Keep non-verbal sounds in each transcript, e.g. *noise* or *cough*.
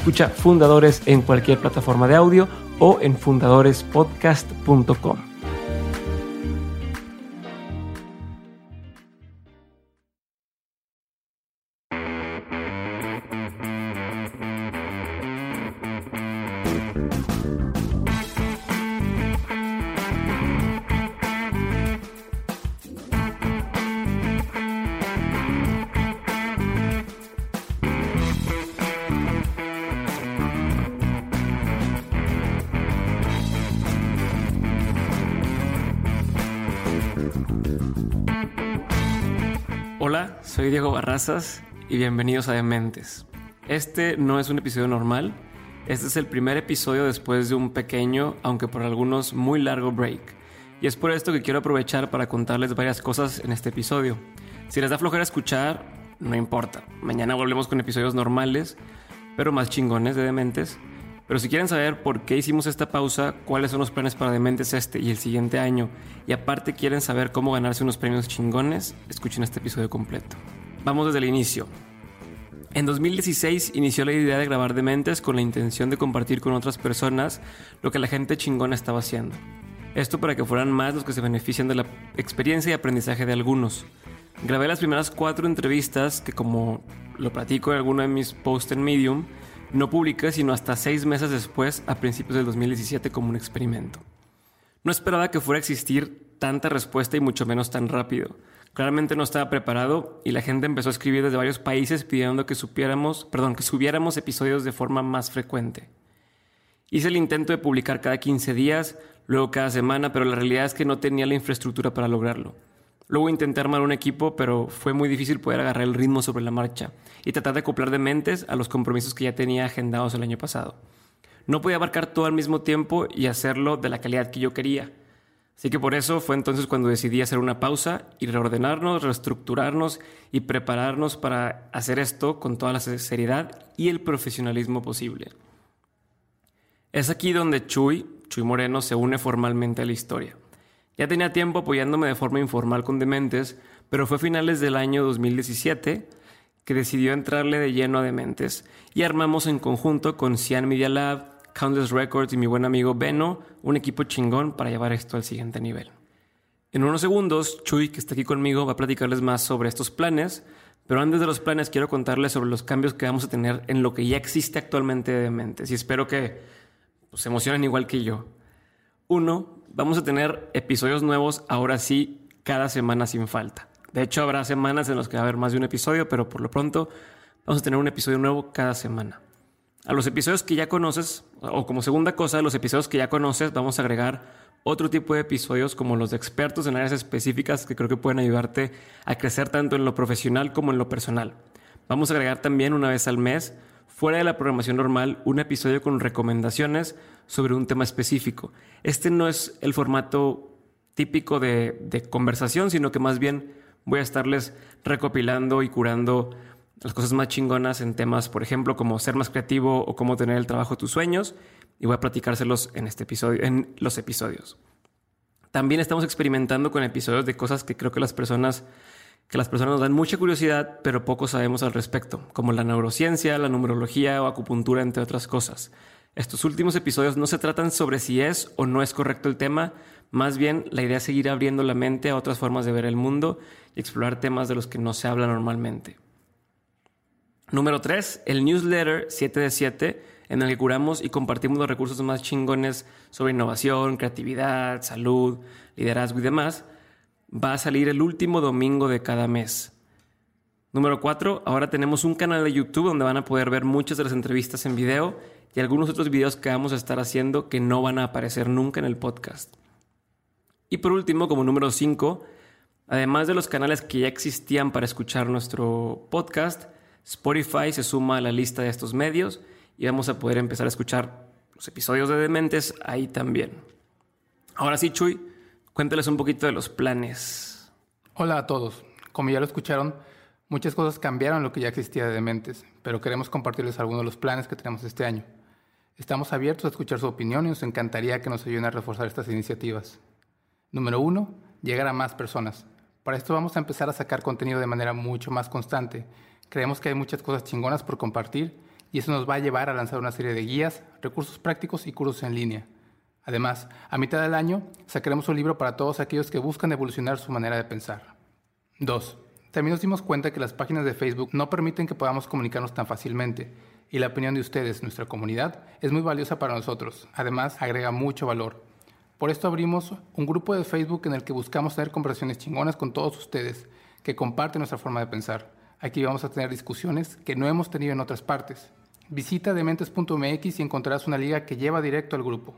Escucha Fundadores en cualquier plataforma de audio o en fundadorespodcast.com. Hola, soy Diego Barrazas y bienvenidos a Dementes. Este no es un episodio normal, este es el primer episodio después de un pequeño, aunque por algunos muy largo break. Y es por esto que quiero aprovechar para contarles varias cosas en este episodio. Si les da flojera escuchar, no importa. Mañana volvemos con episodios normales, pero más chingones de Dementes. Pero si quieren saber por qué hicimos esta pausa, cuáles son los planes para Dementes este y el siguiente año, y aparte quieren saber cómo ganarse unos premios chingones, escuchen este episodio completo. Vamos desde el inicio. En 2016 inició la idea de grabar Dementes con la intención de compartir con otras personas lo que la gente chingona estaba haciendo. Esto para que fueran más los que se benefician de la experiencia y aprendizaje de algunos. Grabé las primeras cuatro entrevistas que como lo platico en alguno de mis posts en Medium, no publiqué sino hasta seis meses después, a principios del 2017, como un experimento. No esperaba que fuera a existir tanta respuesta y mucho menos tan rápido. Claramente no estaba preparado y la gente empezó a escribir desde varios países pidiendo que supiéramos, perdón, que subiéramos episodios de forma más frecuente. Hice el intento de publicar cada 15 días, luego cada semana, pero la realidad es que no tenía la infraestructura para lograrlo. Luego intenté armar un equipo, pero fue muy difícil poder agarrar el ritmo sobre la marcha y tratar de acoplar de mentes a los compromisos que ya tenía agendados el año pasado. No podía abarcar todo al mismo tiempo y hacerlo de la calidad que yo quería. Así que por eso fue entonces cuando decidí hacer una pausa y reordenarnos, reestructurarnos y prepararnos para hacer esto con toda la seriedad y el profesionalismo posible. Es aquí donde Chuy, Chuy Moreno, se une formalmente a la historia. Ya tenía tiempo apoyándome de forma informal con Dementes, pero fue a finales del año 2017 que decidió entrarle de lleno a Dementes y armamos en conjunto con Cian Media Lab, Countless Records y mi buen amigo Beno un equipo chingón para llevar esto al siguiente nivel. En unos segundos, Chuy, que está aquí conmigo, va a platicarles más sobre estos planes, pero antes de los planes quiero contarles sobre los cambios que vamos a tener en lo que ya existe actualmente de Dementes y espero que pues, se emocionen igual que yo. Uno, vamos a tener episodios nuevos ahora sí cada semana sin falta. De hecho, habrá semanas en las que va a haber más de un episodio, pero por lo pronto vamos a tener un episodio nuevo cada semana. A los episodios que ya conoces, o como segunda cosa, a los episodios que ya conoces, vamos a agregar otro tipo de episodios como los de expertos en áreas específicas que creo que pueden ayudarte a crecer tanto en lo profesional como en lo personal. Vamos a agregar también una vez al mes, fuera de la programación normal, un episodio con recomendaciones sobre un tema específico. Este no es el formato típico de, conversación, sino que más bien voy a estarles recopilando y curando las cosas más chingonas en temas, por ejemplo, como ser más creativo o cómo tener el trabajo de tus sueños, y voy a platicárselos en este episodio, en los episodios. También estamos experimentando con episodios de cosas que creo que las personas que las personas nos dan mucha curiosidad, pero poco sabemos al respecto, como la neurociencia, la numerología o acupuntura, entre otras cosas. Estos últimos episodios no se tratan sobre si es o no es correcto el tema, más bien la idea es seguir abriendo la mente a otras formas de ver el mundo y explorar temas de los que no se habla normalmente. Número 3, el newsletter 7 de 7, en el que curamos y compartimos los recursos más chingones sobre innovación, creatividad, salud, liderazgo y demás. Va a salir el último domingo de cada mes. Número 4, ahora tenemos un canal de YouTube donde van a poder ver muchas de las entrevistas en video y algunos otros videos que vamos a estar haciendo que no van a aparecer nunca en el podcast. Y por último, como número 5, además de los canales que ya existían para escuchar nuestro podcast, Spotify se suma a la lista de estos medios y vamos a poder empezar a escuchar los episodios de Dementes ahí también. Ahora sí, Chuy, cuéntales un poquito de los planes. Hola a todos. Como ya lo escucharon, muchas cosas cambiaron lo que ya existía de Dementes, pero queremos compartirles algunos de los planes que tenemos este año. Estamos abiertos a escuchar su opinión y nos encantaría que nos ayuden a reforzar estas iniciativas. Número uno, llegar a más personas. Para esto vamos a empezar a sacar contenido de manera mucho más constante. Creemos que hay muchas cosas chingonas por compartir y eso nos va a llevar a lanzar una serie de guías, recursos prácticos y cursos en línea. Además, a mitad del año sacaremos un libro para todos aquellos que buscan evolucionar su manera de pensar. 2. También nos dimos cuenta que las páginas de Facebook no permiten que podamos comunicarnos tan fácilmente y la opinión de ustedes, nuestra comunidad, es muy valiosa para nosotros. Además, agrega mucho valor. Por esto abrimos un grupo de Facebook en el que buscamos tener conversaciones chingonas con todos ustedes que comparten nuestra forma de pensar. Aquí vamos a tener discusiones que no hemos tenido en otras partes. Visita dementes.mx y encontrarás una liga que lleva directo al grupo.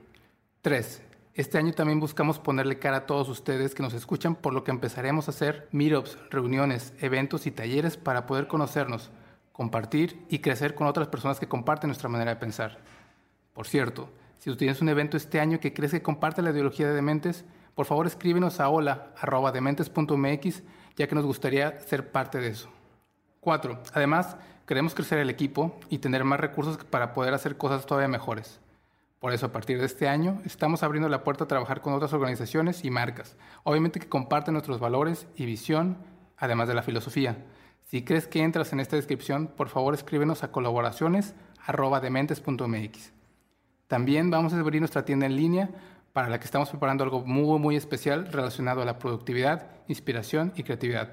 3. Este año también buscamos ponerle cara a todos ustedes que nos escuchan, por lo que empezaremos a hacer meetups, reuniones, eventos y talleres para poder conocernos, compartir y crecer con otras personas que comparten nuestra manera de pensar. Por cierto, si tú tienes un evento este año que crees que comparte la ideología de Dementes, por favor escríbenos a hola.dementes.mx ya que nos gustaría ser parte de eso. 4. Además, queremos crecer el equipo y tener más recursos para poder hacer cosas todavía mejores. Por eso, a partir de este año, estamos abriendo la puerta a trabajar con otras organizaciones y marcas, obviamente que comparten nuestros valores y visión, además de la filosofía. Si crees que entras en esta descripción, por favor escríbenos a colaboraciones.dementes.mx. También vamos a abrir nuestra tienda en línea para la que estamos preparando algo muy, muy especial relacionado a la productividad, inspiración y creatividad.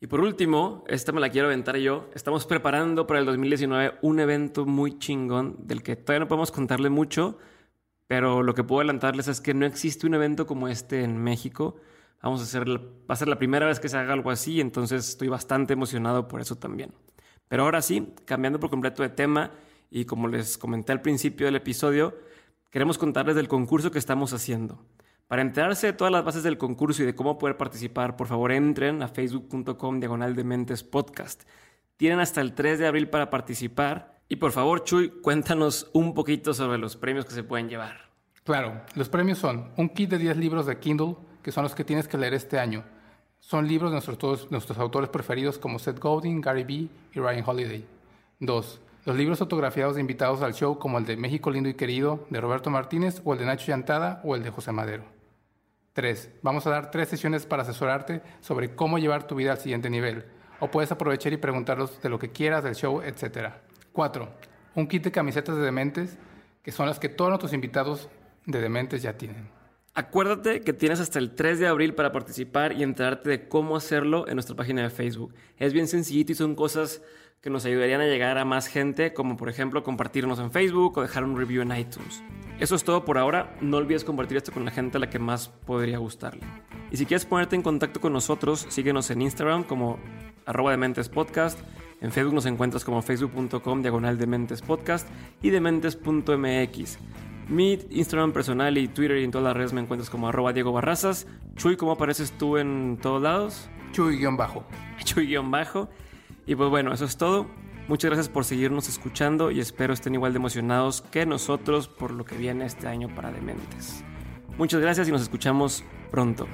Y por último, esta me la quiero aventar yo. Estamos preparando para el 2019 un evento muy chingón del que todavía no podemos contarle mucho, pero lo que puedo adelantarles es que no existe un evento como este en México. Vamos a hacer, va a ser la primera vez que se haga algo así, entonces estoy bastante emocionado por eso también. Pero ahora sí, cambiando por completo de tema, y como les comenté al principio del episodio, queremos contarles del concurso que estamos haciendo. Para enterarse de todas las bases del concurso y de cómo poder participar, por favor entren a facebook.com diagonal de mentes podcast. Tienen hasta el 3 de abril para participar. Y por favor, Chuy, cuéntanos un poquito sobre los premios que se pueden llevar. Claro, los premios son un kit de 10 libros de Kindle, que son los que tienes que leer este año. Son libros de nuestros, nuestros autores preferidos como Seth Godin, Gary Vee y Ryan Holiday. Dos, los libros autografiados de invitados al show, como el de México Lindo y Querido de Roberto Martínez, o el de Nacho Llantada, o el de José Madero. 3. Vamos a dar tres sesiones para asesorarte sobre cómo llevar tu vida al siguiente nivel. O puedes aprovechar y preguntarlos de lo que quieras del show, etc. 4. Un kit de camisetas de dementes, que son las que todos nuestros invitados de dementes ya tienen. Acuérdate que tienes hasta el 3 de abril para participar y enterarte de cómo hacerlo en nuestra página de Facebook. Es bien sencillito y son cosas que nos ayudarían a llegar a más gente, como por ejemplo compartirnos en Facebook o dejar un review en iTunes. Eso es todo por ahora, no olvides compartir esto con la gente a la que más podría gustarle. Y si quieres ponerte en contacto con nosotros, síguenos en Instagram como arroba dementespodcast, en Facebook nos encuentras como facebook.com diagonal dementespodcast y dementes.mx. Mi Instagram personal y Twitter y en todas las redes me encuentras como arroba Diego Barrazas. Chuy, ¿cómo apareces tú en todos lados? Chuy-bajo. *laughs* Chuy-bajo. Y pues bueno, eso es todo. Muchas gracias por seguirnos escuchando y espero estén igual de emocionados que nosotros por lo que viene este año para Dementes. Muchas gracias y nos escuchamos pronto.